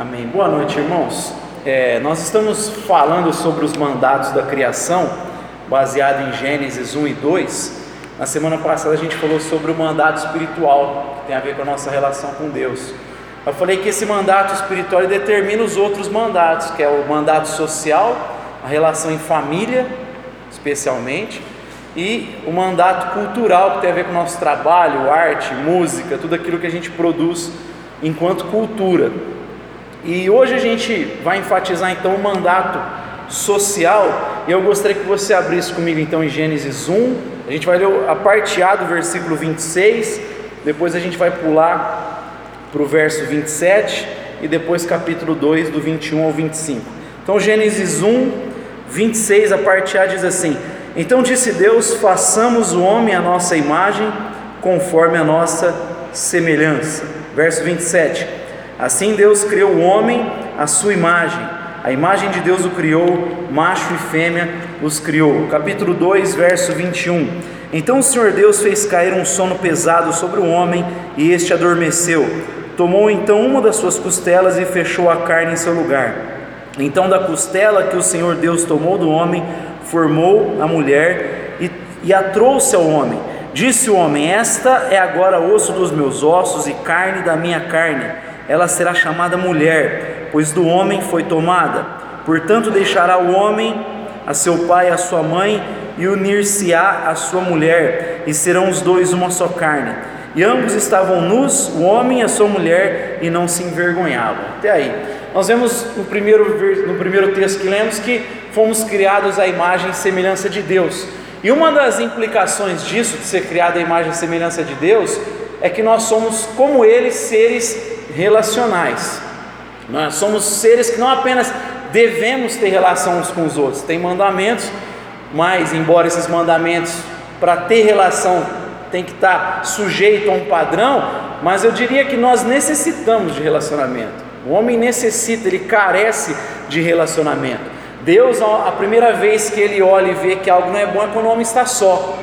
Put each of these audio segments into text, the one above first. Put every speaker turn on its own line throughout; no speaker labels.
Amém. Boa noite, irmãos. É, nós estamos falando sobre os mandatos da criação, baseado em Gênesis 1 e 2. Na semana passada a gente falou sobre o mandato espiritual, que tem a ver com a nossa relação com Deus. Eu falei que esse mandato espiritual determina os outros mandatos, que é o mandato social, a relação em família, especialmente, e o mandato cultural, que tem a ver com o nosso trabalho, arte, música, tudo aquilo que a gente produz enquanto cultura. E hoje a gente vai enfatizar então o mandato social, e eu gostaria que você abrisse comigo então em Gênesis 1, a gente vai ler a parte A do versículo 26, depois a gente vai pular para o verso 27 e depois capítulo 2 do 21 ao 25. Então Gênesis 1, 26, a parte A diz assim: então disse Deus: façamos o homem à nossa imagem, conforme a nossa semelhança. Verso 27. Assim Deus criou o homem à sua imagem. A imagem de Deus o criou, macho e fêmea os criou. Capítulo 2, verso 21. Então o Senhor Deus fez cair um sono pesado sobre o homem e este adormeceu. Tomou então uma das suas costelas e fechou a carne em seu lugar. Então, da costela que o Senhor Deus tomou do homem, formou a mulher e, e a trouxe ao homem. Disse o homem: Esta é agora osso dos meus ossos e carne da minha carne. Ela será chamada mulher, pois do homem foi tomada. Portanto, deixará o homem a seu pai e a sua mãe e unir-se-á a sua mulher, e serão os dois uma só carne. E ambos estavam nus, o homem e a sua mulher, e não se envergonhavam. Até aí. Nós vemos no primeiro, no primeiro texto que lemos que fomos criados à imagem e semelhança de Deus. E uma das implicações disso, de ser criado à imagem e semelhança de Deus, é que nós somos, como Ele, seres relacionais. Nós somos seres que não apenas devemos ter relação uns com os outros, tem mandamentos, mas, embora esses mandamentos, para ter relação, tem que estar sujeito a um padrão, mas eu diria que nós necessitamos de relacionamento. O homem necessita, ele carece de relacionamento. Deus, a primeira vez que ele olha e vê que algo não é bom é quando o homem está só.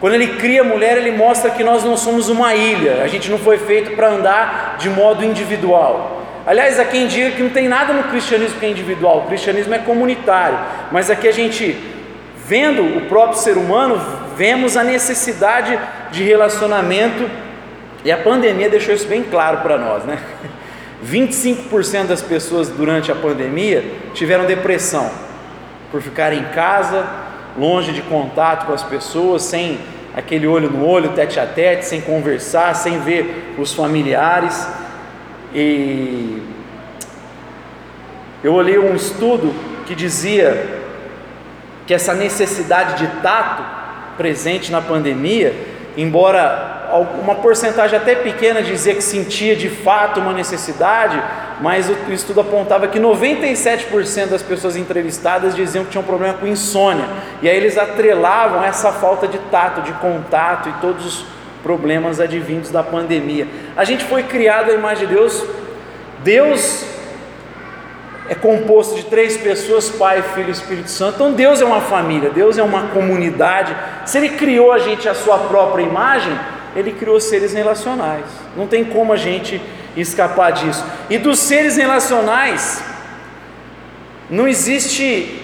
Quando ele cria a mulher, ele mostra que nós não somos uma ilha, a gente não foi feito para andar de modo individual. Aliás, há quem diga que não tem nada no cristianismo que é individual, o cristianismo é comunitário, mas aqui a gente, vendo o próprio ser humano, vemos a necessidade de relacionamento, e a pandemia deixou isso bem claro para nós, né? 25% das pessoas durante a pandemia tiveram depressão por ficarem em casa, longe de contato com as pessoas, sem aquele olho no olho, tete a tete, sem conversar, sem ver os familiares. E eu olhei um estudo que dizia que essa necessidade de tato presente na pandemia, embora uma porcentagem até pequena dizia que sentia de fato uma necessidade, mas o estudo apontava que 97% das pessoas entrevistadas diziam que tinham problema com insônia, e aí eles atrelavam essa falta de tato, de contato e todos os problemas advindos da pandemia. A gente foi criado à imagem de Deus, Deus é composto de três pessoas: Pai, Filho e Espírito Santo. Então Deus é uma família, Deus é uma comunidade. Se Ele criou a gente à sua própria imagem, ele criou seres relacionais. Não tem como a gente escapar disso. E dos seres relacionais, não existe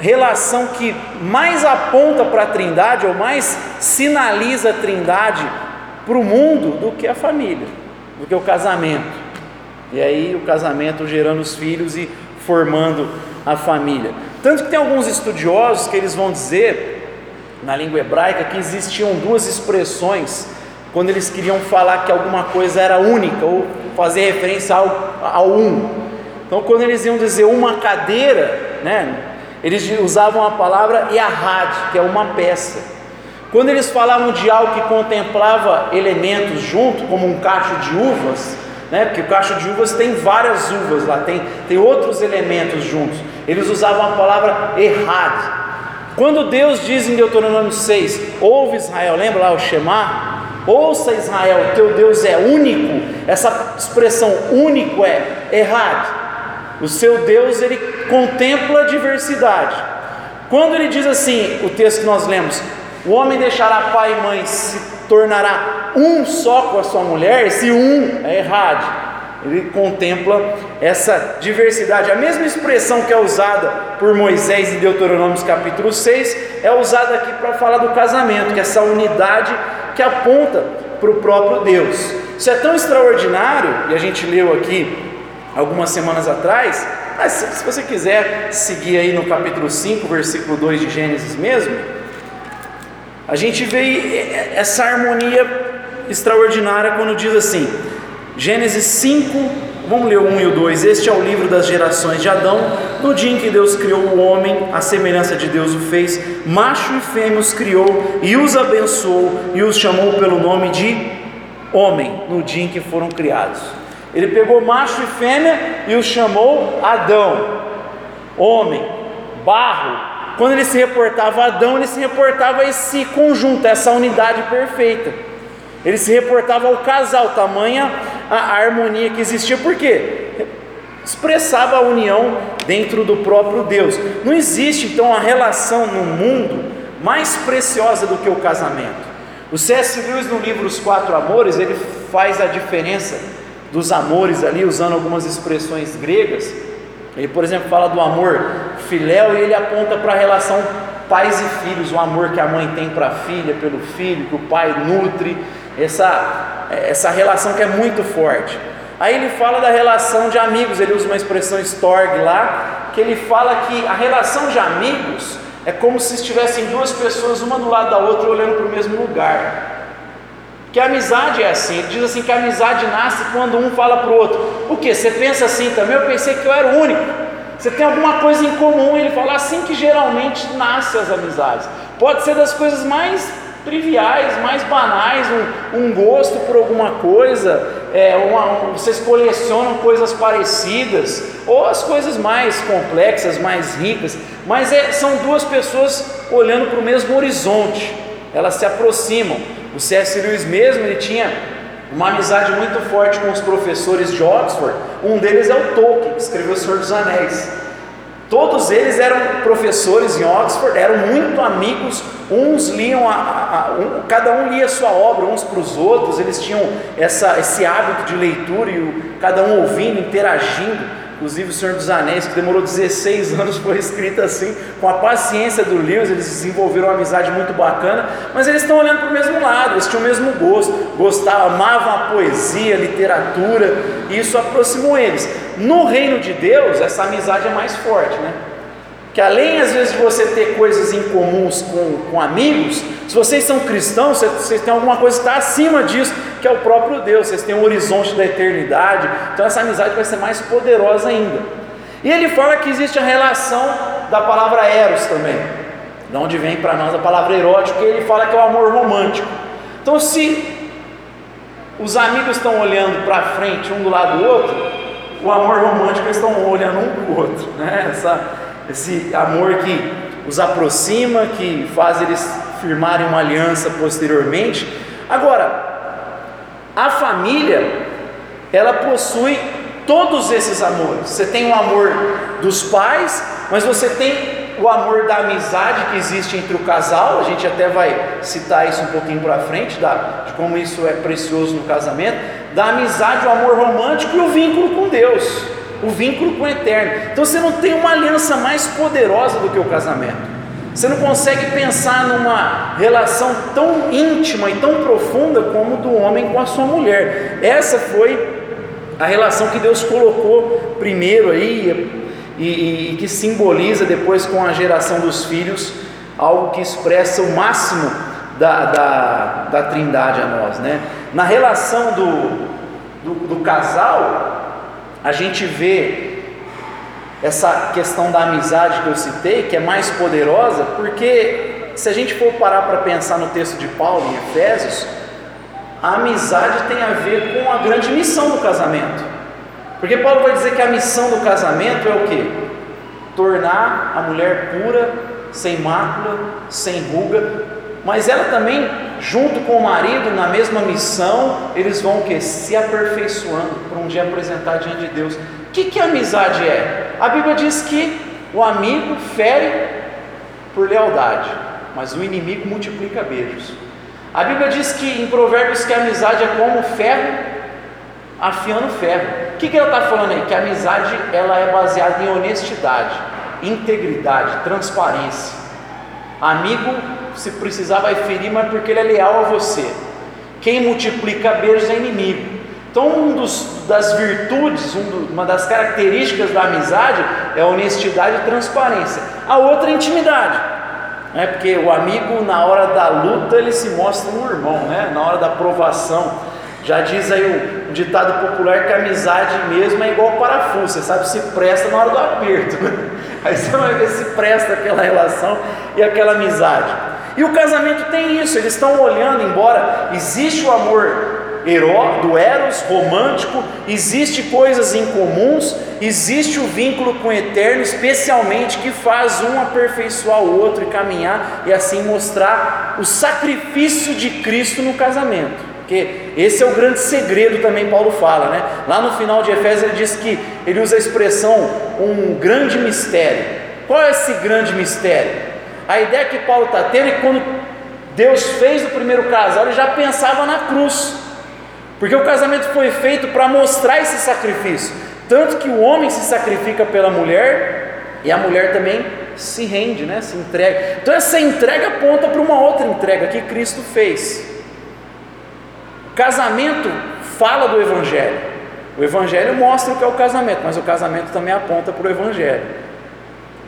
relação que mais aponta para a Trindade ou mais sinaliza a Trindade para o mundo do que a família, do que o casamento. E aí o casamento gerando os filhos e formando a família. Tanto que tem alguns estudiosos que eles vão dizer na língua hebraica que existiam duas expressões quando eles queriam falar que alguma coisa era única ou fazer referência ao, ao um. Então, quando eles iam dizer uma cadeira, né, eles usavam a palavra yahad, que é uma peça. Quando eles falavam de algo que contemplava elementos junto, como um cacho de uvas, né, porque o cacho de uvas tem várias uvas lá, tem, tem outros elementos juntos, eles usavam a palavra errad. Quando Deus diz em Deuteronômio 6, ouve Israel, lembra lá o Shema? Ouça Israel, teu Deus é único. Essa expressão único é errado. O seu Deus ele contempla a diversidade. Quando ele diz assim, o texto que nós lemos, o homem deixará pai e mãe, se tornará um só com a sua mulher, esse um é errado. ele contempla essa diversidade. A mesma expressão que é usada por Moisés em Deuteronômio capítulo 6 é usada aqui para falar do casamento, que essa unidade que aponta para o próprio Deus. Isso é tão extraordinário, e a gente leu aqui algumas semanas atrás, mas se você quiser seguir aí no capítulo 5, versículo 2 de Gênesis mesmo, a gente vê essa harmonia extraordinária quando diz assim, Gênesis 5, vamos ler o 1 e o 2. Este é o livro das gerações de Adão. No dia em que Deus criou o homem, a semelhança de Deus o fez, macho e fêmea os criou e os abençoou e os chamou pelo nome de homem, no dia em que foram criados. Ele pegou macho e fêmea e os chamou Adão, homem, barro. Quando ele se reportava a Adão, ele se reportava a esse conjunto, essa unidade perfeita. Ele se reportava ao casal, tamanha a harmonia que existia, por quê? Expressava a união dentro do próprio Deus. Não existe então a relação no mundo mais preciosa do que o casamento. O C.S. Lewis, no livro Os Quatro Amores, ele faz a diferença dos amores ali, usando algumas expressões gregas. Ele, por exemplo, fala do amor filéu e ele aponta para a relação pais e filhos, o amor que a mãe tem para a filha, pelo filho, que o pai nutre essa, essa relação que é muito forte. Aí ele fala da relação de amigos, ele usa uma expressão Storg lá, que ele fala que a relação de amigos é como se estivessem duas pessoas, uma do lado da outra, olhando para o mesmo lugar. Que a amizade é assim, ele diz assim que a amizade nasce quando um fala para o outro. O que? Você pensa assim também? Eu pensei que eu era o único. Você tem alguma coisa em comum, ele fala assim que geralmente nascem as amizades. Pode ser das coisas mais triviais, mais banais, um, um gosto por alguma coisa, é, uma, vocês colecionam coisas parecidas, ou as coisas mais complexas, mais ricas, mas é, são duas pessoas olhando para o mesmo horizonte, elas se aproximam. O C.S. Lewis mesmo, ele tinha uma amizade muito forte com os professores de Oxford, um deles é o Tolkien, que escreveu O Senhor dos Anéis. Todos eles eram professores em Oxford, eram muito amigos, uns liam, a, a, um, cada um lia sua obra uns para os outros, eles tinham essa, esse hábito de leitura e o, cada um ouvindo, interagindo. Inclusive o Senhor dos Anéis, que demorou 16 anos, foi escrito assim, com a paciência do Lewis, eles desenvolveram uma amizade muito bacana, mas eles estão olhando para o mesmo lado, eles tinham o mesmo gosto, gostavam, amavam a poesia, a literatura, e isso aproximou eles. No reino de Deus, essa amizade é mais forte, né? Que além às vezes de você ter coisas em com, com amigos, se vocês são cristãos, vocês, vocês têm alguma coisa que está acima disso, que é o próprio Deus, vocês têm um horizonte da eternidade, então essa amizade vai ser mais poderosa ainda. E ele fala que existe a relação da palavra eros também, de onde vem para nós a palavra erótico, que ele fala que é o amor romântico. Então, se os amigos estão olhando para frente um do lado do outro, o amor romântico eles estão olhando um para o outro, né? Essa, esse amor que os aproxima, que faz eles firmarem uma aliança posteriormente. Agora, a família, ela possui todos esses amores. Você tem o amor dos pais, mas você tem o amor da amizade que existe entre o casal. A gente até vai citar isso um pouquinho para frente, da, de como isso é precioso no casamento. Da amizade, o amor romântico e o vínculo com Deus, o vínculo com o eterno. Então você não tem uma aliança mais poderosa do que o casamento. Você não consegue pensar numa relação tão íntima e tão profunda como do homem com a sua mulher. Essa foi a relação que Deus colocou primeiro aí e, e, e que simboliza depois com a geração dos filhos algo que expressa o máximo da, da, da trindade a nós. Né? Na relação do, do, do casal, a gente vê essa questão da amizade que eu citei, que é mais poderosa, porque se a gente for parar para pensar no texto de Paulo em Efésios, a amizade tem a ver com a grande missão do casamento. Porque Paulo vai dizer que a missão do casamento é o que? Tornar a mulher pura, sem mácula, sem ruga, mas ela também, junto com o marido, na mesma missão, eles vão o que? Se aperfeiçoando para um dia apresentar diante de Deus. O que, que amizade é? A Bíblia diz que o amigo fere por lealdade, mas o inimigo multiplica beijos. A Bíblia diz que em Provérbios que a amizade é como ferro afiando ferro. O que, que ela está falando aí? Que a amizade ela é baseada em honestidade, integridade, transparência. Amigo, se precisar, vai ferir, mas porque ele é leal a você. Quem multiplica beijos é inimigo. Então, um dos, das virtudes, um do, uma das características da amizade é honestidade e transparência. A outra é intimidade, né? porque o amigo, na hora da luta, ele se mostra um irmão, né? na hora da provação. Já diz aí o ditado popular que a amizade mesmo é igual parafuso, você sabe se presta na hora do aperto. Aí você vai ver se presta aquela relação e aquela amizade. E o casamento tem isso, eles estão olhando, embora existe o amor do eros romântico, existe coisas incomuns, existe o vínculo com o eterno, especialmente que faz um aperfeiçoar o outro e caminhar e assim mostrar o sacrifício de Cristo no casamento. Porque esse é o grande segredo também Paulo fala, né? Lá no final de Efésios ele diz que ele usa a expressão um grande mistério. Qual é esse grande mistério? A ideia que Paulo está tendo é que quando Deus fez o primeiro casal, ele já pensava na cruz. Porque o casamento foi feito para mostrar esse sacrifício. Tanto que o homem se sacrifica pela mulher e a mulher também se rende, né? se entrega. Então essa entrega aponta para uma outra entrega que Cristo fez. O casamento fala do Evangelho. O Evangelho mostra o que é o casamento, mas o casamento também aponta para o Evangelho.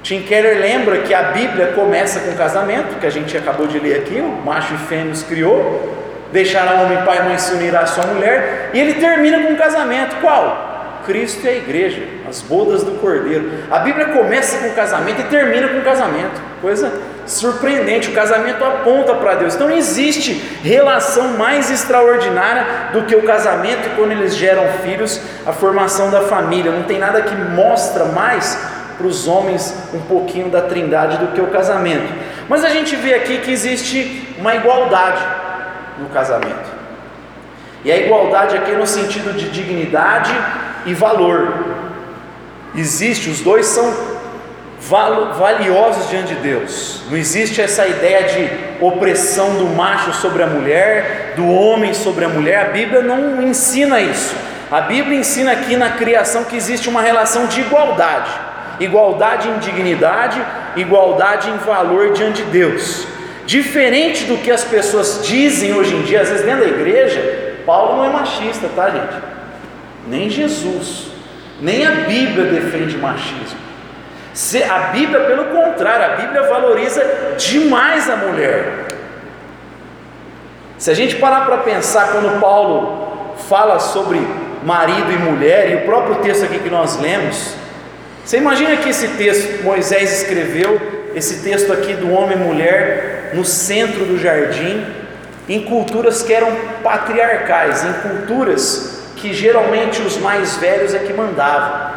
Tim Keller lembra que a Bíblia começa com casamento, que a gente acabou de ler aqui, o macho e fêmea criou, deixará homem, pai e mãe se unirá à sua mulher, e ele termina com um casamento. Qual? Cristo e a igreja, as bodas do Cordeiro. A Bíblia começa com casamento e termina com casamento. Coisa surpreendente, o casamento aponta para Deus. Então não existe relação mais extraordinária do que o casamento quando eles geram filhos, a formação da família. Não tem nada que mostra mais para os homens um pouquinho da trindade do que o casamento. Mas a gente vê aqui que existe uma igualdade no casamento. E a igualdade aqui é no sentido de dignidade e valor. Existe, os dois são valiosos diante de Deus. Não existe essa ideia de opressão do macho sobre a mulher, do homem sobre a mulher. A Bíblia não ensina isso. A Bíblia ensina aqui na criação que existe uma relação de igualdade. Igualdade em dignidade, igualdade em valor diante de Deus. Diferente do que as pessoas dizem hoje em dia, às vezes dentro da igreja, Paulo não é machista, tá, gente? Nem Jesus, nem a Bíblia defende machismo. A Bíblia, pelo contrário, a Bíblia valoriza demais a mulher. Se a gente parar para pensar quando Paulo fala sobre marido e mulher, e o próprio texto aqui que nós lemos, você imagina que esse texto Moisés escreveu, esse texto aqui do homem e mulher, no centro do jardim, em culturas que eram patriarcais, em culturas que geralmente os mais velhos é que mandavam.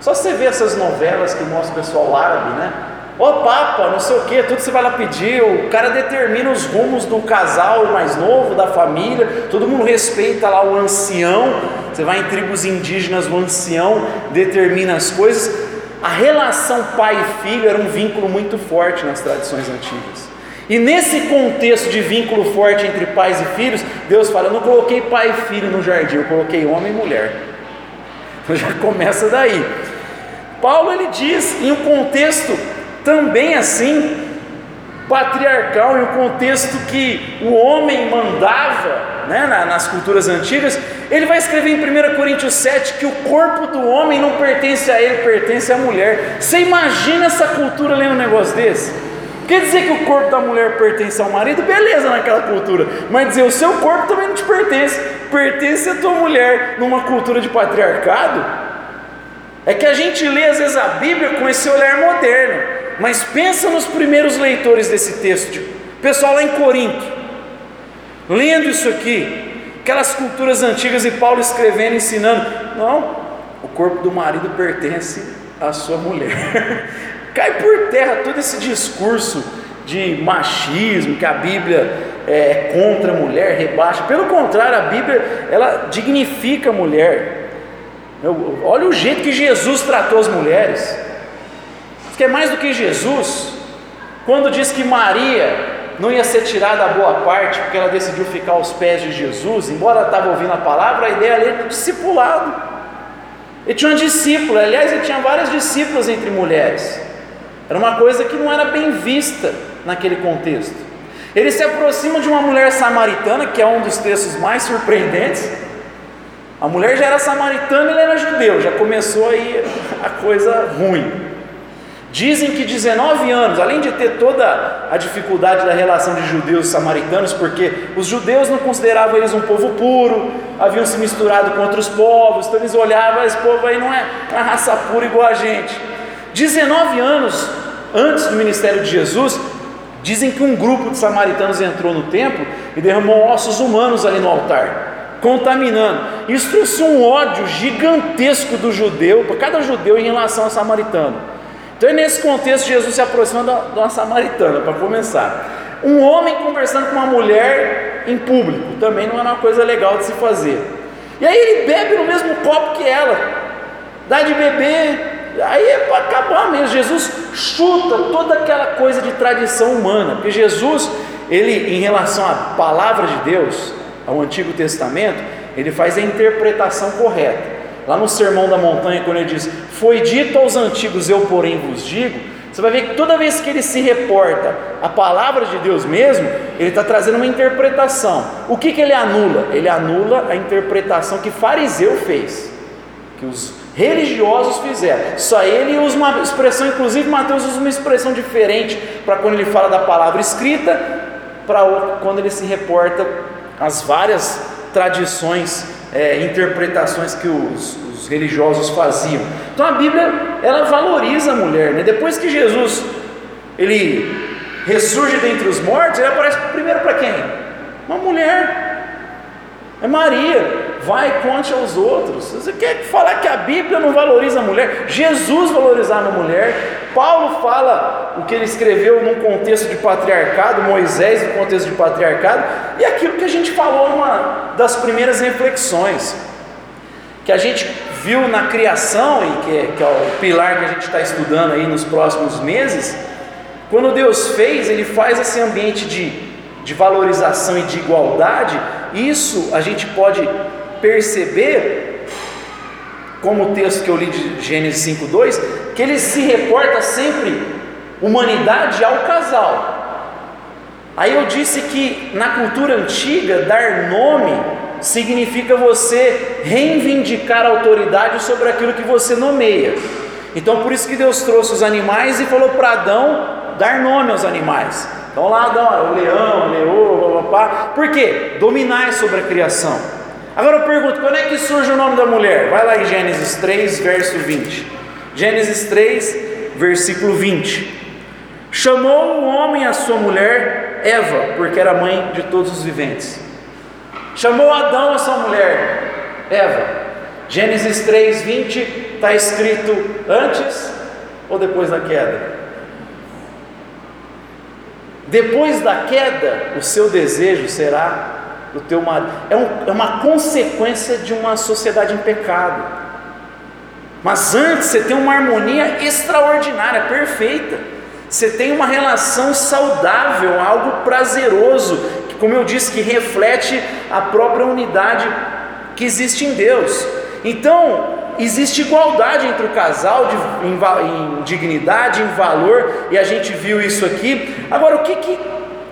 Só você vê essas novelas que mostram o pessoal árabe, né? Oh, Papa, não sei o que, tudo você vai lá pedir, o cara determina os rumos do casal mais novo, da família, todo mundo respeita lá o ancião, você vai em tribos indígenas, o ancião determina as coisas. A relação pai e filho era um vínculo muito forte nas tradições antigas. E nesse contexto de vínculo forte entre pais e filhos, Deus fala: Eu não coloquei pai e filho no jardim, eu coloquei homem e mulher. Então já começa daí. Paulo ele diz em um contexto também assim, patriarcal, em um contexto que o homem mandava né, nas culturas antigas, ele vai escrever em 1 Coríntios 7 que o corpo do homem não pertence a ele, pertence à mulher. Você imagina essa cultura lendo um negócio desse? Quer dizer que o corpo da mulher pertence ao marido? Beleza naquela cultura. Mas dizer o seu corpo também não te pertence. Pertence a tua mulher numa cultura de patriarcado. É que a gente lê às vezes a Bíblia com esse olhar moderno. Mas pensa nos primeiros leitores desse texto. Pessoal lá em Corinto. Lendo isso aqui. Aquelas culturas antigas e Paulo escrevendo, ensinando. Não, o corpo do marido pertence à sua mulher. Cai por terra todo esse discurso de machismo, que a Bíblia é contra a mulher, rebaixa. Pelo contrário, a Bíblia ela dignifica a mulher. Olha o jeito que Jesus tratou as mulheres. Que é mais do que Jesus, quando diz que Maria não ia ser tirada a boa parte, porque ela decidiu ficar aos pés de Jesus, embora ela estava ouvindo a palavra, a ideia ali era discipulado. Ele tinha uma discípula, aliás, ele tinha várias discípulas entre mulheres. Era uma coisa que não era bem vista naquele contexto. Ele se aproxima de uma mulher samaritana, que é um dos textos mais surpreendentes. A mulher já era samaritana e ele era judeu, já começou aí a coisa ruim. Dizem que 19 anos, além de ter toda a dificuldade da relação de judeus e samaritanos, porque os judeus não consideravam eles um povo puro, haviam se misturado com outros povos, então eles olhavam, esse povo aí não é uma raça pura igual a gente. 19 anos antes do ministério de Jesus, dizem que um grupo de samaritanos entrou no templo e derramou ossos humanos ali no altar, contaminando. Isso trouxe um ódio gigantesco do judeu, para cada judeu em relação ao samaritano. Então, é nesse contexto, Jesus se aproxima de uma samaritana, para começar. Um homem conversando com uma mulher em público, também não é uma coisa legal de se fazer. E aí ele bebe no mesmo copo que ela, dá de beber, aí é para acabar mesmo. Jesus chuta toda aquela coisa de tradição humana, porque Jesus, ele, em relação à palavra de Deus, ao Antigo Testamento, ele faz a interpretação correta. Lá no Sermão da Montanha, quando ele diz: Foi dito aos antigos, eu porém vos digo. Você vai ver que toda vez que ele se reporta a palavra de Deus mesmo, ele está trazendo uma interpretação. O que, que ele anula? Ele anula a interpretação que fariseu fez, que os religiosos fizeram. Só ele usa uma expressão, inclusive Mateus usa uma expressão diferente para quando ele fala da palavra escrita, para quando ele se reporta às várias tradições é, interpretações que os, os, religiosos faziam. Então a Bíblia ela valoriza a mulher. Né? Depois que Jesus ele ressurge dentre os mortos, ele aparece primeiro para quem? Uma mulher. É Maria. Vai conte aos outros. Você quer falar que a Bíblia não valoriza a mulher? Jesus valorizava a mulher. Paulo fala o que ele escreveu num contexto de patriarcado, Moisés no contexto de patriarcado, e aquilo que a gente falou numa das primeiras reflexões, que a gente viu na criação, e que é, que é o pilar que a gente está estudando aí nos próximos meses, quando Deus fez, Ele faz esse ambiente de, de valorização e de igualdade, isso a gente pode perceber, como o texto que eu li de Gênesis 5,2, que ele se reporta sempre humanidade ao casal. Aí eu disse que na cultura antiga, dar nome significa você reivindicar autoridade sobre aquilo que você nomeia. Então por isso que Deus trouxe os animais e falou para Adão dar nome aos animais. Então lá Adão, o leão, o leão, papá. Por quê? Dominar sobre a criação. Agora eu pergunto, quando é que surge o nome da mulher? Vai lá em Gênesis 3, verso 20. Gênesis 3, versículo 20. Chamou o homem a sua mulher Eva, porque era mãe de todos os viventes. Chamou Adão a sua mulher Eva. Gênesis 3, 20 está escrito antes ou depois da queda? Depois da queda, o seu desejo será do teu marido. É, um, é uma consequência de uma sociedade em pecado. Mas antes você tem uma harmonia extraordinária, perfeita. Você tem uma relação saudável, algo prazeroso, que, como eu disse, que reflete a própria unidade que existe em Deus. Então, existe igualdade entre o casal de, em, em, dignidade, em valor, e a gente viu isso aqui. Agora, o que, que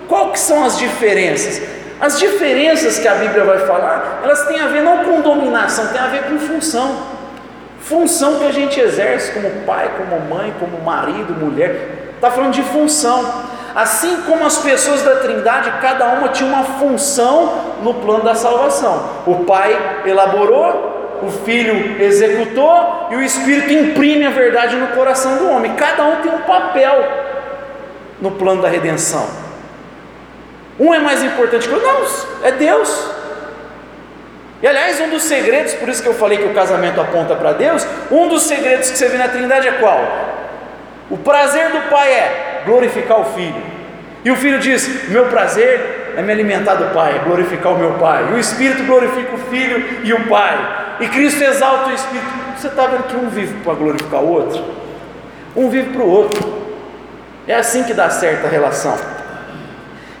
qual que são as diferenças? As diferenças que a Bíblia vai falar, elas têm a ver não com dominação, tem a ver com função. Função que a gente exerce como pai, como mãe, como marido, mulher. Está falando de função. Assim como as pessoas da Trindade, cada uma tinha uma função no plano da salvação. O Pai elaborou, o Filho executou e o Espírito imprime a verdade no coração do homem. Cada um tem um papel no plano da redenção. Um é mais importante que o outro. Não, é Deus. E aliás, um dos segredos, por isso que eu falei que o casamento aponta para Deus, um dos segredos que você vê na Trindade é qual? O prazer do pai é glorificar o filho. E o filho diz: Meu prazer é me alimentar do pai, é glorificar o meu pai. E o Espírito glorifica o filho e o pai. E Cristo exalta o Espírito. Você está vendo que um vive para glorificar o outro? Um vive para o outro. É assim que dá certa relação.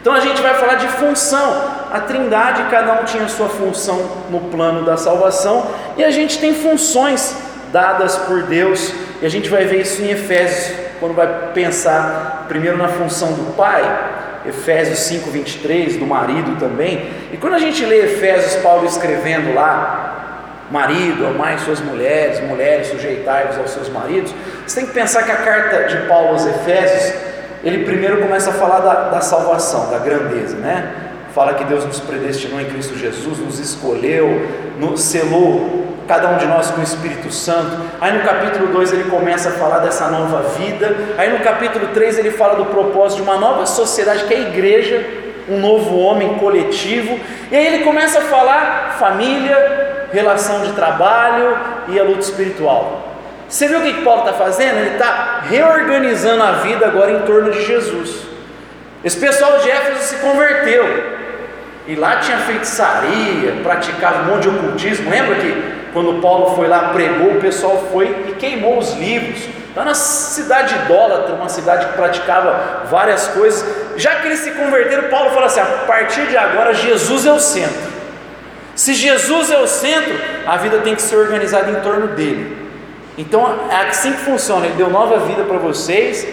Então a gente vai falar de função. A Trindade, cada um tinha sua função no plano da salvação, e a gente tem funções dadas por Deus, e a gente vai ver isso em Efésios, quando vai pensar primeiro na função do pai, Efésios 5:23, do marido também. E quando a gente lê Efésios, Paulo escrevendo lá, marido, amai suas mulheres, mulheres, sujeitai-vos aos seus maridos, você tem que pensar que a carta de Paulo aos Efésios ele primeiro começa a falar da, da salvação, da grandeza, né? Fala que Deus nos predestinou em Cristo Jesus, nos escolheu, nos selou cada um de nós com o Espírito Santo. Aí no capítulo 2 ele começa a falar dessa nova vida. Aí no capítulo 3 ele fala do propósito de uma nova sociedade que é a igreja, um novo homem coletivo. E aí ele começa a falar família, relação de trabalho e a luta espiritual. Você viu o que Paulo está fazendo? Ele está reorganizando a vida agora em torno de Jesus. Esse pessoal de Éfeso se converteu. E lá tinha feitiçaria, praticava um monte de ocultismo. Lembra que quando Paulo foi lá, pregou, o pessoal foi e queimou os livros. Lá na cidade idólatra, uma cidade que praticava várias coisas. Já que eles se converteram, Paulo falou assim: a partir de agora, Jesus é o centro. Se Jesus é o centro, a vida tem que ser organizada em torno dele. Então é assim que funciona. Ele deu nova vida para vocês.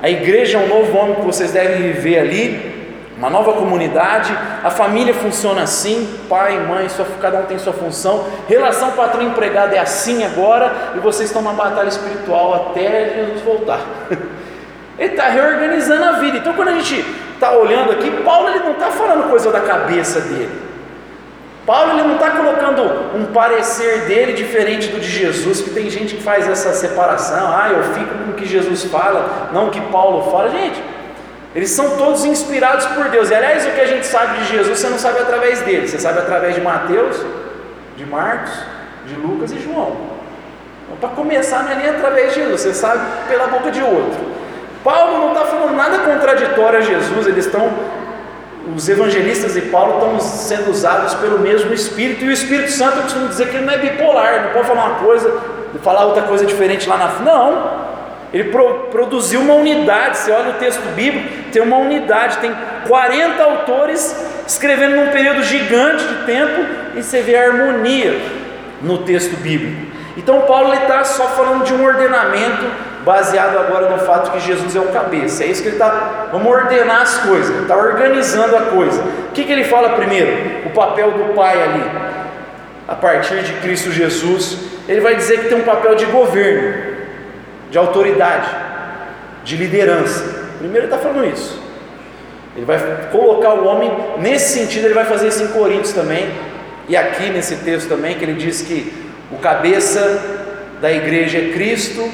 A igreja é um novo homem que vocês devem viver ali. Uma nova comunidade, a família funciona assim, pai, mãe, cada um tem sua função, relação patrão-empregado é assim agora, e vocês estão numa batalha espiritual até Jesus voltar. Ele está reorganizando a vida. Então, quando a gente está olhando aqui, Paulo ele não está falando coisa da cabeça dele. Paulo ele não está colocando um parecer dele diferente do de Jesus, que tem gente que faz essa separação, ah, eu fico com o que Jesus fala, não o que Paulo fala. Gente, eles são todos inspirados por Deus. E aliás, o que a gente sabe de Jesus, você não sabe através dele, você sabe através de Mateus, de Marcos, de Lucas e João. Então, para começar, não é nem através de Jesus, você sabe pela boca de outro. Paulo não está falando nada contraditório a Jesus, eles estão os evangelistas e Paulo estão sendo usados pelo mesmo Espírito, e o Espírito Santo, eu costumo dizer que ele não é bipolar, não pode falar uma coisa e falar outra coisa diferente lá na. Não, ele pro, produziu uma unidade. Você olha o texto bíblico, tem uma unidade, tem 40 autores escrevendo num período gigante de tempo, e você vê a harmonia no texto bíblico. Então, Paulo está só falando de um ordenamento baseado agora no fato que Jesus é o cabeça. É isso que ele está. Vamos ordenar as coisas, ele está organizando a coisa. O que, que ele fala primeiro? O papel do Pai ali, a partir de Cristo Jesus, ele vai dizer que tem um papel de governo, de autoridade, de liderança. Primeiro ele está falando isso. Ele vai colocar o homem nesse sentido, ele vai fazer isso em Coríntios também, e aqui nesse texto também, que ele diz que o cabeça da igreja é Cristo,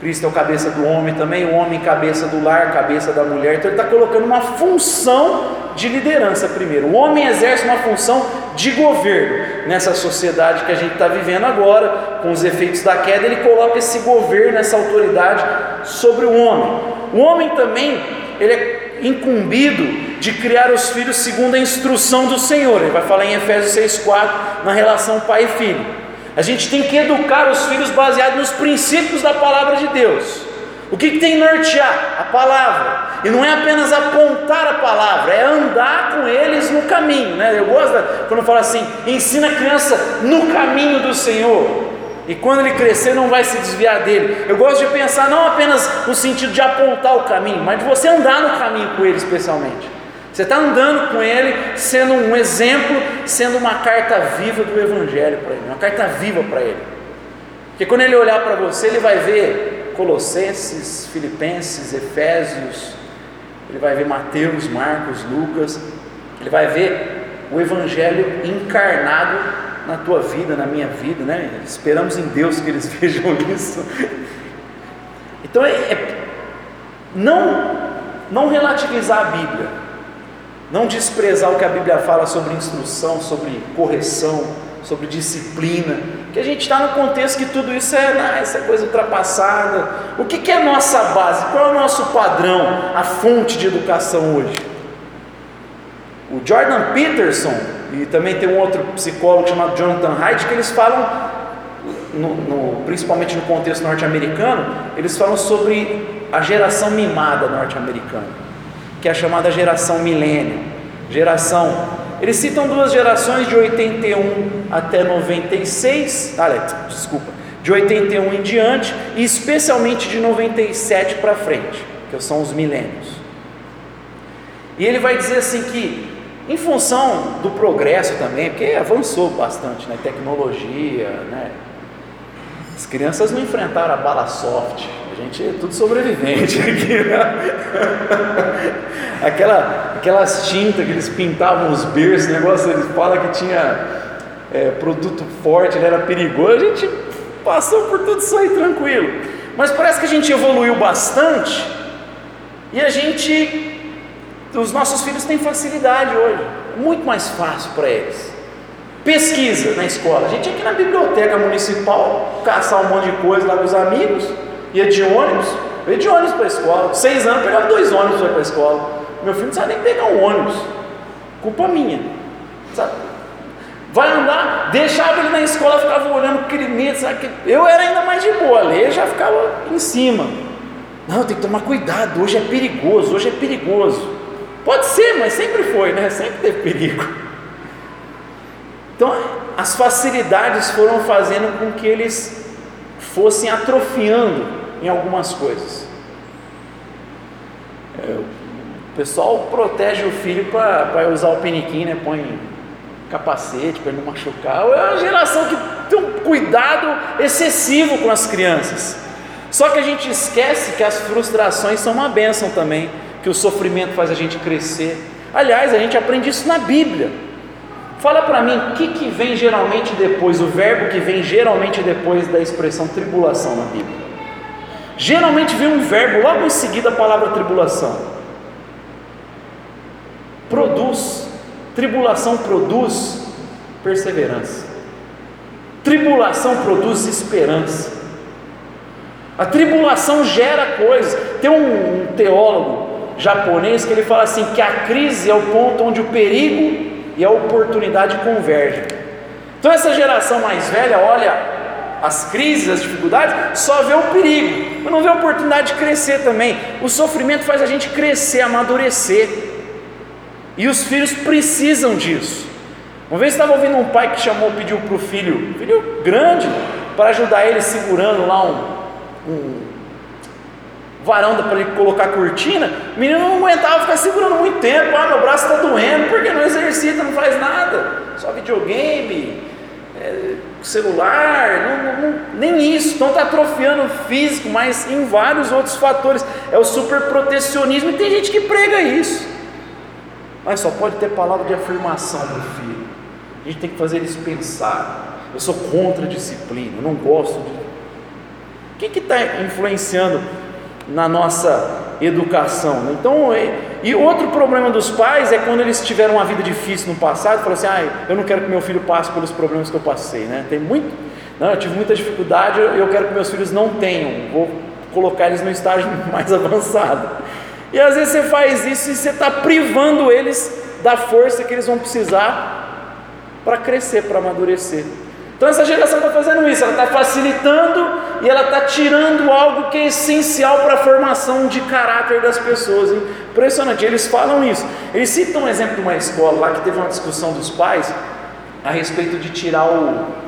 Cristo é o cabeça do homem também, o homem cabeça do lar, cabeça da mulher. Então ele está colocando uma função de liderança primeiro. O homem exerce uma função de governo nessa sociedade que a gente está vivendo agora, com os efeitos da queda. Ele coloca esse governo, essa autoridade sobre o homem. O homem também ele é incumbido de criar os filhos segundo a instrução do Senhor. Ele vai falar em Efésios 6,4 na relação pai e filho. A gente tem que educar os filhos baseado nos princípios da palavra de Deus. O que, que tem nortear? A palavra. E não é apenas apontar a palavra, é andar com eles no caminho. Né? Eu gosto quando fala assim: ensina a criança no caminho do Senhor. E quando ele crescer, não vai se desviar dele. Eu gosto de pensar não apenas no sentido de apontar o caminho, mas de você andar no caminho com ele, especialmente. Você está andando com ele, sendo um exemplo, sendo uma carta viva do Evangelho para ele, uma carta viva para ele. Porque quando ele olhar para você, ele vai ver Colossenses, Filipenses, Efésios, ele vai ver Mateus, Marcos, Lucas, ele vai ver o Evangelho encarnado na tua vida, na minha vida, né? Esperamos em Deus que eles vejam isso. Então é, é não, não relativizar a Bíblia, não desprezar o que a Bíblia fala sobre instrução, sobre correção, sobre disciplina, que a gente está no contexto que tudo isso é né, essa coisa ultrapassada. O que, que é a nossa base? Qual é o nosso padrão, a fonte de educação hoje? O Jordan Peterson, e também tem um outro psicólogo chamado Jonathan Haidt, que eles falam, no, no, principalmente no contexto norte-americano, eles falam sobre a geração mimada norte-americana. Que é a chamada geração milênio. Geração, eles citam duas gerações de 81 até 96, ah, desculpa, de 81 em diante, e especialmente de 97 para frente, que são os milênios. E ele vai dizer assim que, em função do progresso também, porque avançou bastante, né, tecnologia, né, as crianças não enfrentaram a bala soft, gente é tudo sobrevivente aqui. Né? Aquela, aquelas tintas que eles pintavam os berços, negócio, eles falam que tinha é, produto forte, ele era perigoso, a gente passou por tudo isso aí tranquilo. Mas parece que a gente evoluiu bastante e a gente, os nossos filhos têm facilidade hoje, muito mais fácil para eles. Pesquisa na escola. A gente aqui na biblioteca municipal, caçar um monte de coisa lá com os amigos, ia de ônibus, eu ia de ônibus para a escola. Seis anos, pegava dois ônibus para a escola. Meu filho não sabe nem pegar um ônibus. Culpa minha. Sabe? Vai andar, deixava ele na escola, ficava olhando medo. Sabe? Eu era ainda mais de boa, ali já ficava em cima. Não, tem que tomar cuidado, hoje é perigoso, hoje é perigoso. Pode ser, mas sempre foi, né? Sempre teve perigo. Então, as facilidades foram fazendo com que eles fossem atrofiando em algumas coisas. É, o pessoal protege o filho para usar o piniquim, né? põe capacete para não machucar. É uma geração que tem um cuidado excessivo com as crianças. Só que a gente esquece que as frustrações são uma bênção também, que o sofrimento faz a gente crescer. Aliás, a gente aprende isso na Bíblia. Fala para mim, o que, que vem geralmente depois, o verbo que vem geralmente depois da expressão tribulação na Bíblia? Geralmente vem um verbo logo em seguida a palavra tribulação. Produz, tribulação produz perseverança. Tribulação produz esperança. A tribulação gera coisas. Tem um teólogo japonês que ele fala assim que a crise é o ponto onde o perigo e a oportunidade convergem. Então essa geração mais velha olha as crises, as dificuldades, só vê o perigo, mas não vê a oportunidade de crescer também. O sofrimento faz a gente crescer, amadurecer. E os filhos precisam disso. Uma vez estava ouvindo um pai que chamou, pediu para o filho, filho grande, para ajudar ele segurando lá um, um varanda para ele colocar cortina, o menino não aguentava ficar segurando muito tempo, ah, meu braço está doendo, porque não exercita, não faz nada, só videogame, é, celular, não, não, nem isso, então está atrofiando o físico, mas em vários outros fatores, é o superprotecionismo, e tem gente que prega isso, mas só pode ter palavra de afirmação para o filho, a gente tem que fazer eles pensar, eu sou contra a disciplina, eu não gosto de... O que está influenciando na nossa educação. Né? Então, e outro problema dos pais é quando eles tiveram uma vida difícil no passado, falam assim, ah, eu não quero que meu filho passe pelos problemas que eu passei, né? Tem muito, não, eu tive muita dificuldade, eu quero que meus filhos não tenham, vou colocar eles no estágio mais avançado. E às vezes você faz isso e você está privando eles da força que eles vão precisar para crescer, para amadurecer. Então essa geração está fazendo isso, ela está facilitando e ela está tirando algo que é essencial para a formação de caráter das pessoas. Hein? Impressionante, eles falam isso. Eles citam um exemplo de uma escola lá que teve uma discussão dos pais a respeito de tirar o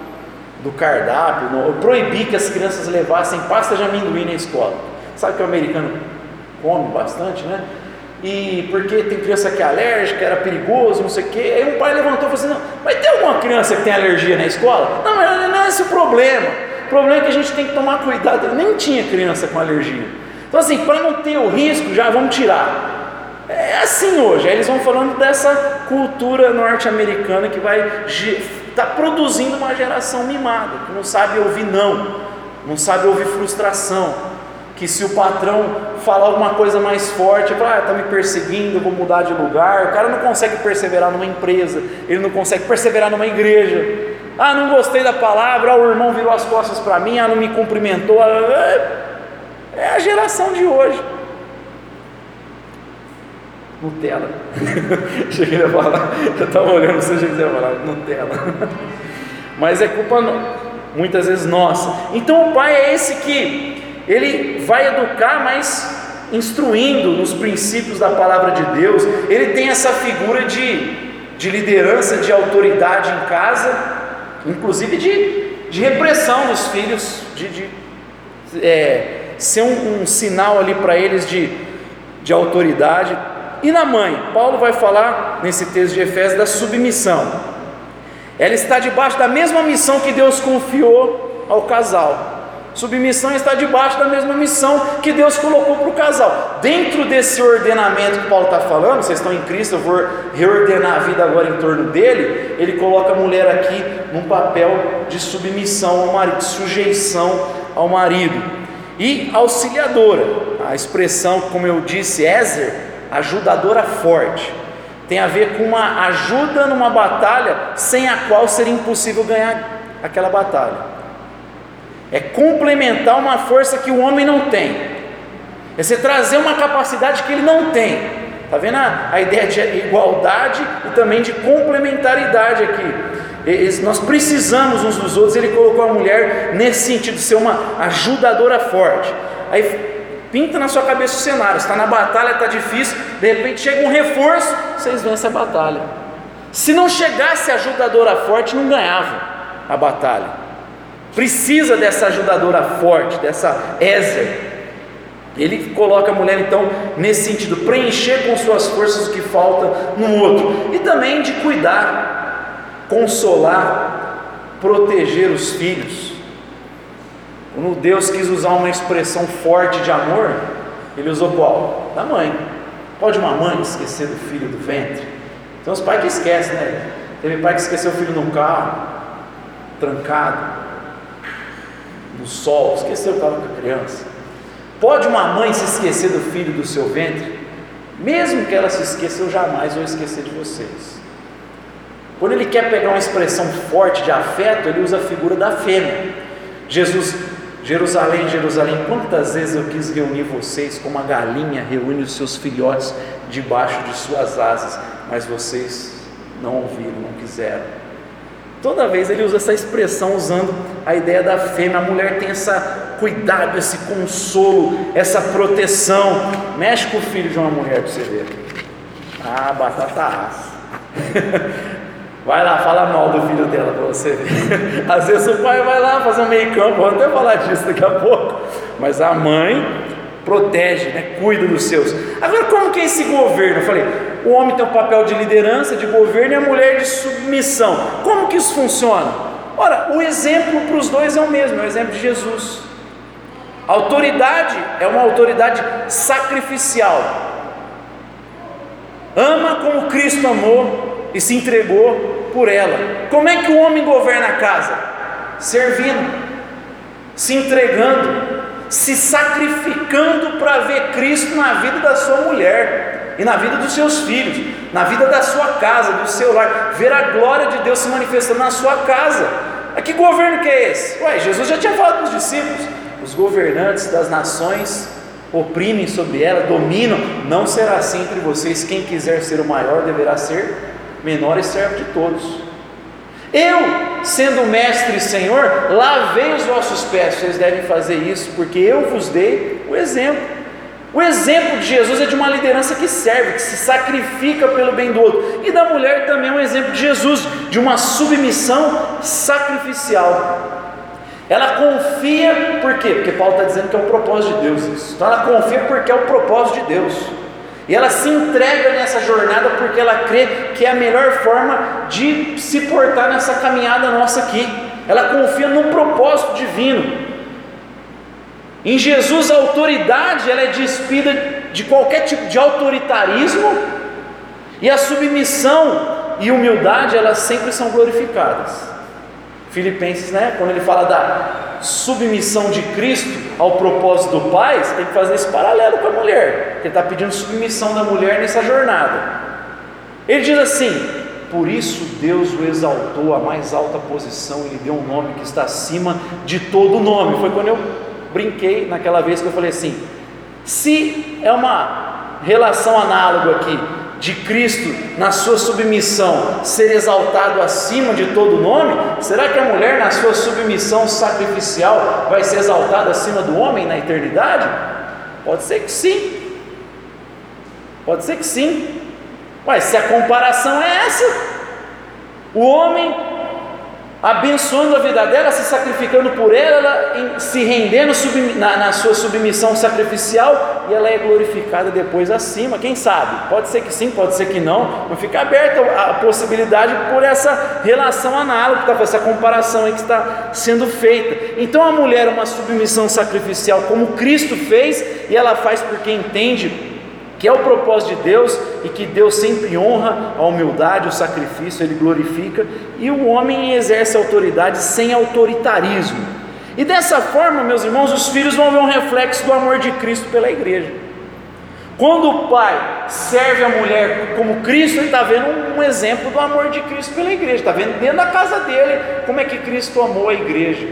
do cardápio, no, proibir que as crianças levassem pasta de amendoim na escola. Sabe que o americano come bastante, né? e porque tem criança que é alérgica, era perigoso, não sei o quê. Aí um pai levantou e falou assim: não, mas tem alguma criança que tem alergia na escola? Não, não é esse o problema. Problema é que a gente tem que tomar cuidado. Ele nem tinha criança com alergia. Então, assim, para não ter o risco, já vamos tirar. É assim hoje. Aí eles vão falando dessa cultura norte-americana que vai estar tá produzindo uma geração mimada, que não sabe ouvir não, não sabe ouvir frustração que se o patrão falar alguma coisa mais forte, ah, está me perseguindo, eu vou mudar de lugar. O cara não consegue perseverar numa empresa, ele não consegue perseverar numa igreja. Ah, não gostei da palavra, ah, o irmão virou as costas para mim, ah, não me cumprimentou. Ah, é, é a geração de hoje. Nutella. Cheguei a falar, eu estava olhando, você já quiser falar, Nutella. Mas é culpa muitas vezes nossa. Então o pai é esse que ele vai educar, mas instruindo nos princípios da palavra de Deus, ele tem essa figura de, de liderança, de autoridade em casa, inclusive de, de repressão dos filhos, de, de é, ser um, um sinal ali para eles de, de autoridade. E na mãe, Paulo vai falar nesse texto de Efésios da submissão. Ela está debaixo da mesma missão que Deus confiou ao casal. Submissão está debaixo da mesma missão que Deus colocou para o casal. Dentro desse ordenamento que Paulo está falando, vocês estão em Cristo, eu vou reordenar a vida agora em torno dele. Ele coloca a mulher aqui num papel de submissão ao marido, de sujeição ao marido. E auxiliadora, a expressão, como eu disse, Ézer, ajudadora forte tem a ver com uma ajuda numa batalha sem a qual seria impossível ganhar aquela batalha. É complementar uma força que o homem não tem. É você trazer uma capacidade que ele não tem. Está vendo a, a, ideia de igualdade e também de complementaridade aqui? E, nós precisamos uns dos outros. Ele colocou a mulher nesse sentido, ser uma ajudadora forte. Aí Pinta na sua cabeça o cenário, está na batalha, está difícil, de repente chega um reforço, vocês vencem a batalha. Se não chegasse a ajudadora forte, não ganhava a batalha. Precisa dessa ajudadora forte, dessa Ézer. Ele coloca a mulher então nesse sentido, preencher com suas forças o que falta no outro, e também de cuidar, consolar, proteger os filhos. Quando Deus quis usar uma expressão forte de amor, ele usou qual? Da mãe. Pode uma mãe esquecer do filho do ventre? Então os pais que esquecem, né? Teve pai que esqueceu o filho no carro, trancado, no sol, esqueceu que estava com a criança. Pode uma mãe se esquecer do filho do seu ventre? Mesmo que ela se esqueça, eu jamais vou esquecer de vocês. Quando ele quer pegar uma expressão forte de afeto, ele usa a figura da fêmea. Jesus Jerusalém, Jerusalém, quantas vezes eu quis reunir vocês como a galinha reúne os seus filhotes debaixo de suas asas, mas vocês não ouviram, não quiseram. Toda vez ele usa essa expressão usando a ideia da fêmea. A mulher tem esse cuidado, esse consolo, essa proteção. Mexe com o filho de uma mulher para você ver. Ah, batata assa. Vai lá, fala mal do filho dela para você ver. Às vezes o pai vai lá fazer um meio campo, vou até falar disso daqui a pouco. Mas a mãe protege, né? cuida dos seus. Agora, como que é esse governo? Eu falei, o homem tem um papel de liderança, de governo e a mulher de submissão. Como que isso funciona? Ora, o exemplo para os dois é o mesmo, é o exemplo de Jesus. A autoridade é uma autoridade sacrificial. Ama como Cristo amou, e se entregou por ela. Como é que o homem governa a casa? Servindo, se entregando, se sacrificando para ver Cristo na vida da sua mulher e na vida dos seus filhos, na vida da sua casa, do seu lar, ver a glória de Deus se manifestando na sua casa. A que governo que é esse? Ué, Jesus já tinha falado para os discípulos: os governantes das nações oprimem sobre ela, dominam. Não será assim entre vocês. Quem quiser ser o maior deverá ser menor e servo de todos. Eu, sendo mestre e senhor, lavei os vossos pés, vocês devem fazer isso, porque eu vos dei o exemplo. O exemplo de Jesus é de uma liderança que serve, que se sacrifica pelo bem do outro. E da mulher também é um exemplo de Jesus, de uma submissão sacrificial. Ela confia, por quê? Porque Paulo está dizendo que é o propósito de Deus isso. Então ela confia porque é o propósito de Deus. E ela se entrega nessa jornada porque ela crê que é a melhor forma de se portar nessa caminhada nossa aqui. Ela confia no propósito divino. Em Jesus a autoridade ela é despida de qualquer tipo de autoritarismo e a submissão e humildade elas sempre são glorificadas. Filipenses, né, quando ele fala da submissão de Cristo ao propósito do Pai, tem que fazer esse paralelo com a mulher, que ele está pedindo submissão da mulher nessa jornada. Ele diz assim: Por isso Deus o exaltou à mais alta posição e lhe deu um nome que está acima de todo nome. Foi quando eu brinquei naquela vez que eu falei assim: se é uma relação análoga aqui de Cristo na sua submissão ser exaltado acima de todo nome, será que a mulher na sua submissão sacrificial vai ser exaltada acima do homem na eternidade? Pode ser que sim. Pode ser que sim. Mas se a comparação é essa, o homem abençoando a vida dela, se sacrificando por ela, se rendendo na, na, sua submissão sacrificial, e ela é glorificada depois acima. Quem sabe? Pode ser que sim, pode ser que não, mas fica aberta a possibilidade por essa relação análoga, tá, essa comparação aí que está sendo feita. Então a mulher, uma submissão sacrificial, como Cristo fez, e ela faz porque entende que é o propósito de Deus e que Deus sempre honra a humildade, o sacrifício, ele glorifica, e o homem exerce autoridade sem autoritarismo. E dessa forma, meus irmãos, os filhos vão ver um reflexo do amor de Cristo pela igreja. Quando o pai serve a mulher como Cristo, ele está vendo um exemplo do amor de Cristo pela igreja, está vendo dentro da casa dele como é que Cristo amou a igreja.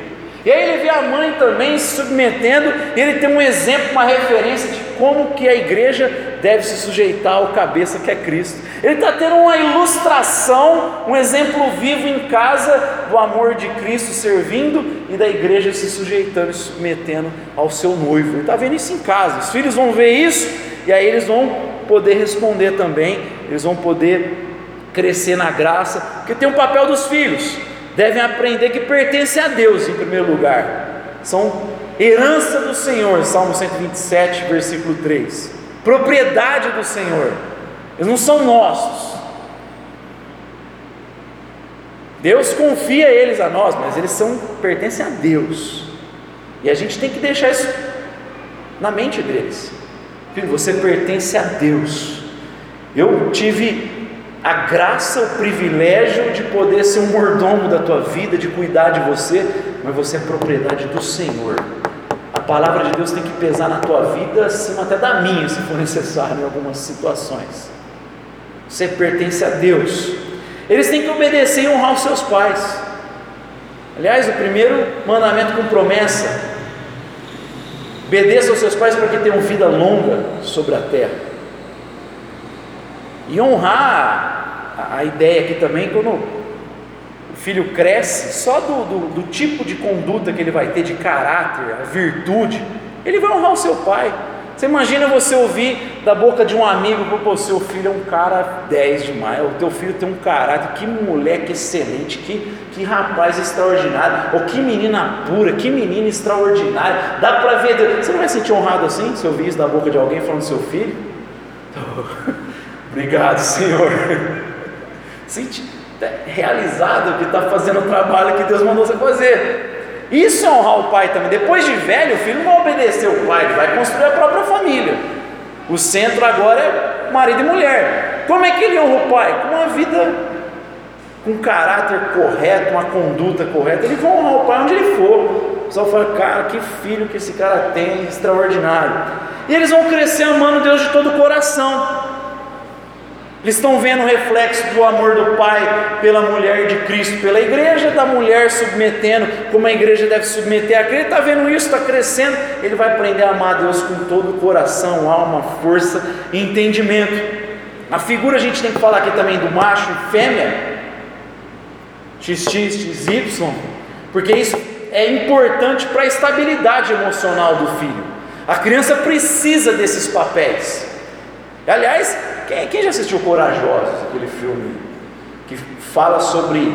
E aí ele vê a mãe também se submetendo, e ele tem um exemplo, uma referência de como que a igreja deve se sujeitar ao cabeça que é Cristo. Ele está tendo uma ilustração, um exemplo vivo em casa do amor de Cristo servindo e da igreja se sujeitando e submetendo ao seu noivo. Ele está vendo isso em casa. Os filhos vão ver isso e aí eles vão poder responder também, eles vão poder crescer na graça, porque tem um papel dos filhos devem aprender que pertence a Deus em primeiro lugar. São herança do Senhor, Salmo 127, versículo 3. Propriedade do Senhor. Eles não são nossos. Deus confia eles a nós, mas eles são pertencem a Deus. E a gente tem que deixar isso na mente deles. Filho, você pertence a Deus. Eu tive a graça, o privilégio de poder ser um mordomo da tua vida, de cuidar de você, mas você é propriedade do Senhor. A palavra de Deus tem que pesar na tua vida acima até da minha, se for necessário, em algumas situações. Você pertence a Deus. Eles têm que obedecer e honrar os seus pais. Aliás, o primeiro mandamento com promessa: obedeça aos seus pais para que tenham vida longa sobre a terra. E honrar a, ideia aqui também, quando o filho cresce, só do, do, do tipo de conduta que ele vai ter, de caráter, a virtude, ele vai honrar o seu pai. Você imagina você ouvir da boca de um amigo, pô, seu filho é um cara 10 demais, o teu filho tem um caráter, que moleque excelente, que, que rapaz extraordinário, ou que menina pura, que menina extraordinária, dá para ver, você não vai se sentir honrado assim, se ouvir isso da boca de alguém falando do seu filho? Obrigado, Senhor. Sente realizado que está fazendo o trabalho que Deus mandou você fazer. Isso é honrar o pai também. Depois de velho, o filho não vai obedecer o pai, ele vai construir a própria família. O centro agora é marido e mulher. Como é que ele honra o pai? Com uma vida com um caráter correto, uma conduta correta. Ele vai honrar o pai onde ele for. O pessoal fala, cara, que filho que esse cara tem, extraordinário. E eles vão crescer amando Deus de todo o coração. Eles estão vendo o reflexo do amor do Pai pela mulher de Cristo, pela igreja da mulher submetendo, como a igreja deve submeter a Cristo. Está vendo isso, está crescendo. Ele vai aprender a amar a Deus com todo o coração, alma, força e entendimento. A figura a gente tem que falar aqui também do macho e fêmea, XX, XY, porque isso é importante para a estabilidade emocional do filho. A criança precisa desses papéis. Aliás, quem, quem já assistiu Corajosos, aquele filme que fala sobre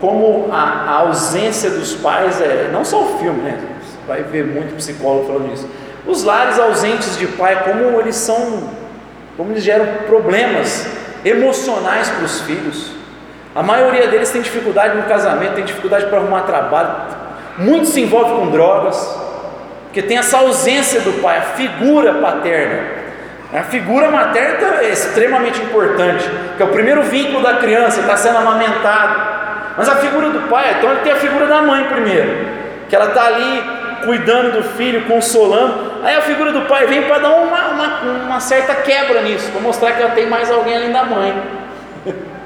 como a, a ausência dos pais é não só o filme, né? Você vai ver muito psicólogo falando isso. Os lares ausentes de pai, como eles são, como eles geram problemas emocionais para os filhos. A maioria deles tem dificuldade no casamento, tem dificuldade para arrumar trabalho. Muitos se envolvem com drogas, porque tem essa ausência do pai, a figura paterna. A figura materna é extremamente importante, que é o primeiro vínculo da criança, está sendo amamentado. Mas a figura do pai, então ele tem a figura da mãe primeiro, que ela está ali cuidando do filho, consolando. Aí a figura do pai vem para dar uma, uma, uma certa quebra nisso, para mostrar que ela tem mais alguém além da mãe.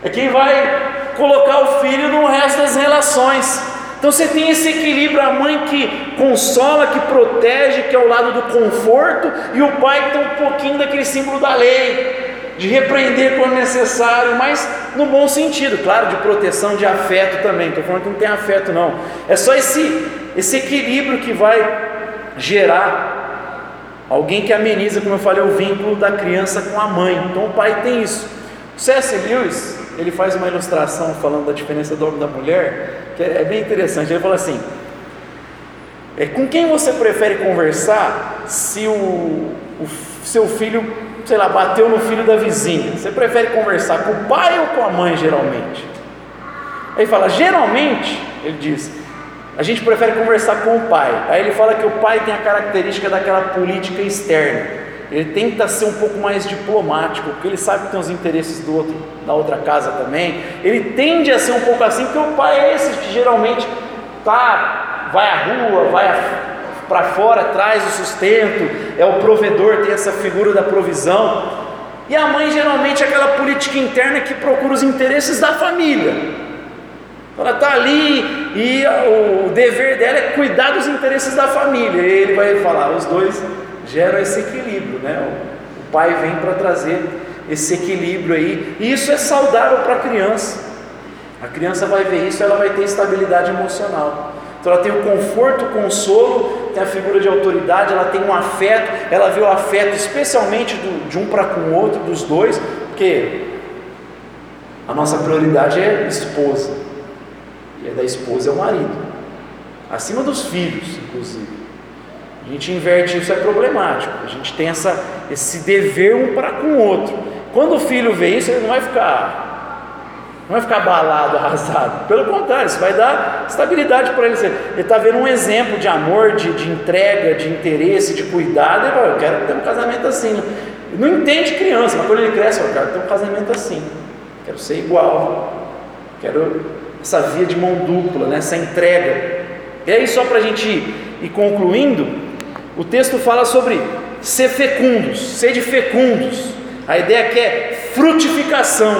É quem vai colocar o filho no resto das relações. Então você tem esse equilíbrio, a mãe que consola, que protege, que é o lado do conforto, e o pai que tem um pouquinho daquele símbolo da lei, de repreender quando necessário, mas no bom sentido, claro, de proteção, de afeto também. Estou falando que não tem afeto, não. É só esse, esse equilíbrio que vai gerar Alguém que ameniza, como eu falei, o vínculo da criança com a mãe. Então o pai tem isso. C.S. Lewis, ele faz uma ilustração falando da diferença do homem e da mulher, que é bem interessante. Ele fala assim: é, com quem você prefere conversar se o, o seu filho, sei lá, bateu no filho da vizinha? Você prefere conversar com o pai ou com a mãe, geralmente? Aí ele fala: geralmente, ele diz, a gente prefere conversar com o pai. Aí ele fala que o pai tem a característica daquela política externa. Ele tenta ser um pouco mais diplomático, porque ele sabe que tem os interesses do outro, da outra casa também. Ele tende a ser um pouco assim, porque o pai é esse que geralmente tá, vai à rua, vai para fora, traz o sustento, é o provedor, tem essa figura da provisão. E a mãe geralmente é aquela política interna que procura os interesses da família. Ela está ali e o dever dela é cuidar dos interesses da família. E ele vai falar, os dois geram esse equilíbrio, né? O pai vem para trazer esse equilíbrio aí, e isso é saudável para a criança. A criança vai ver isso, ela vai ter estabilidade emocional. Então ela tem o conforto, o consolo, tem a figura de autoridade, ela tem um afeto, ela vê o afeto especialmente do, de um para com o outro, dos dois, porque a nossa prioridade é esposa e a da esposa é o marido, acima dos filhos, inclusive. A gente inverte isso, é problemático. A gente tem essa, esse dever um para com o outro. Quando o filho vê isso, ele não vai ficar não vai ficar abalado, arrasado. Pelo contrário, isso vai dar estabilidade para ele. Ele está vendo um exemplo de amor, de, de entrega, de interesse, de cuidado. Ele fala, eu quero ter um casamento assim. Não entende criança, mas quando ele cresce, eu quero ter um casamento assim. Quero ser igual. Quero essa via de mão dupla, né? essa entrega. E aí, só para a gente ir concluindo, o texto fala sobre ser fecundos, sede fecundos. A ideia aqui é frutificação,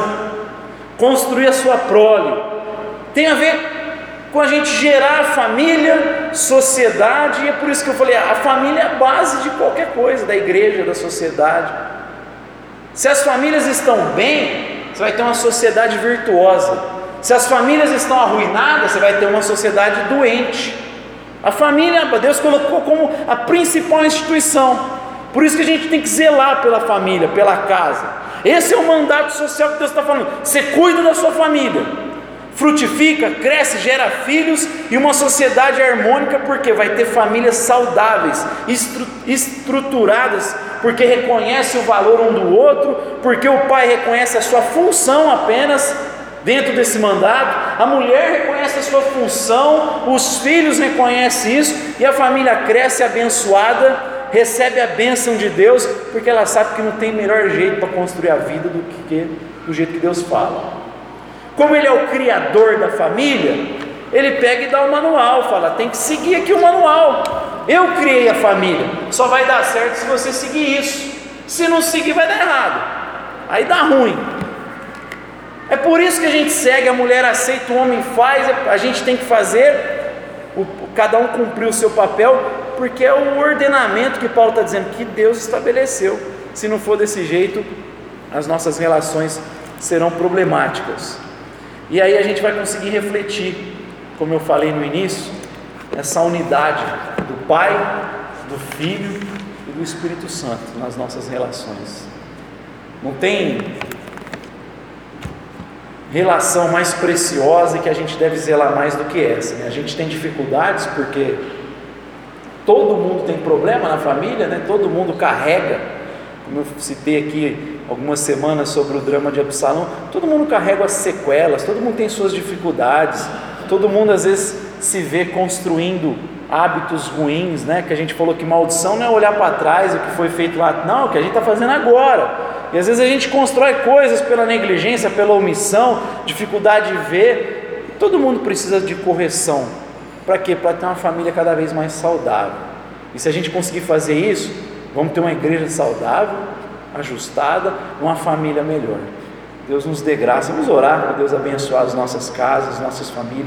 construir a sua prole. Tem a ver com a gente gerar família, sociedade, e é por isso que eu falei: a família é a base de qualquer coisa, da igreja, da sociedade. Se as famílias estão bem, você vai ter uma sociedade virtuosa. Se as famílias estão arruinadas, você vai ter uma sociedade doente. A família, Deus colocou como a principal instituição. Por isso que a gente tem que zelar pela família, pela casa. Esse é o mandato social que Deus está falando. Você cuida da sua família, frutifica, cresce, gera filhos e uma sociedade harmônica, porque vai ter famílias saudáveis, estru estruturadas, porque reconhece o valor um do outro, porque o pai reconhece a sua função apenas dentro desse mandato, a mulher reconhece a sua função, os filhos reconhecem isso, e a família cresce abençoada, recebe a bênção de Deus, porque ela sabe que não tem melhor jeito para construir a vida do que do jeito que Deus fala. Como Ele é o criador da família, Ele pega e dá o manual, fala: tem que seguir aqui o manual. Eu criei a família, só vai dar certo se você seguir isso. Se não seguir, vai dar errado. Aí dá ruim. É por isso que a gente segue, a mulher aceita, o homem faz, a gente tem que fazer, o, cada um cumprir o seu papel, porque é o ordenamento que Paulo está dizendo que Deus estabeleceu. Se não for desse jeito, as nossas relações serão problemáticas. E aí a gente vai conseguir refletir, como eu falei no início, essa unidade do Pai, do Filho e do Espírito Santo nas nossas relações. Não tem relação mais preciosa e que a gente deve zelar mais do que essa. Né? A gente tem dificuldades porque todo mundo tem problema na família, né? todo mundo carrega, como eu citei aqui algumas semanas sobre o drama de Absalão, todo mundo carrega as sequelas, todo mundo tem suas dificuldades, todo mundo às vezes se vê construindo hábitos ruins, né? Que a gente falou que maldição não é olhar para trás o que foi feito lá, não, o que a gente está fazendo agora. E às vezes a gente constrói coisas pela negligência, pela omissão, dificuldade de ver. Todo mundo precisa de correção. Para quê? Para ter uma família cada vez mais saudável. E se a gente conseguir fazer isso, vamos ter uma igreja saudável, ajustada, uma família melhor. Deus nos dê graça. Vamos orar Deus abençoar as nossas casas, nossas famílias.